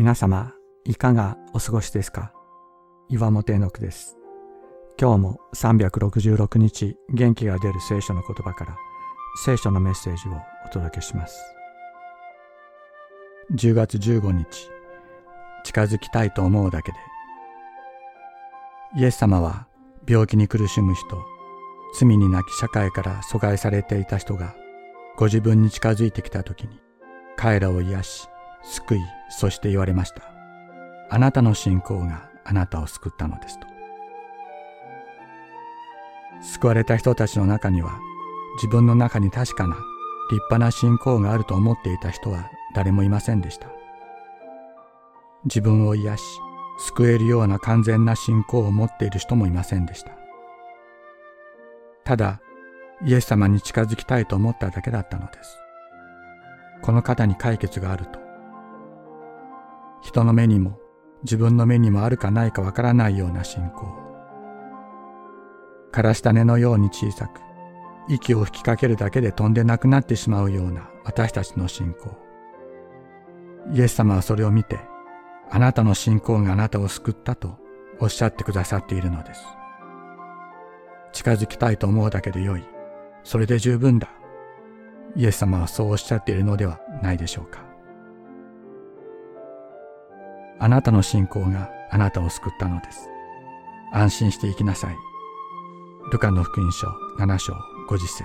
皆様、いかがお過ごしですか？岩本絵の句です。今日も366日元気が出る聖書の言葉から聖書のメッセージをお届けします。10月15日、近づきたいと思うだけで。イエス様は病気に苦しむ人、罪になき社会から阻害されていた人がご自分に近づいてきた時に彼らを癒し、救い、そして言われました。あなたの信仰があなたを救ったのですと。救われた人たちの中には、自分の中に確かな立派な信仰があると思っていた人は誰もいませんでした。自分を癒し、救えるような完全な信仰を持っている人もいませんでした。ただ、イエス様に近づきたいと思っただけだったのです。この方に解決があると、人の目にも自分の目にもあるかないかわからないような信仰。からした根のように小さく、息を吹きかけるだけで飛んでなくなってしまうような私たちの信仰。イエス様はそれを見て、あなたの信仰があなたを救ったとおっしゃってくださっているのです。近づきたいと思うだけでよい。それで十分だ。イエス様はそうおっしゃっているのではないでしょうか。あなたの信仰があなたを救ったのです。安心して行きなさい。ルカの福音書7章50節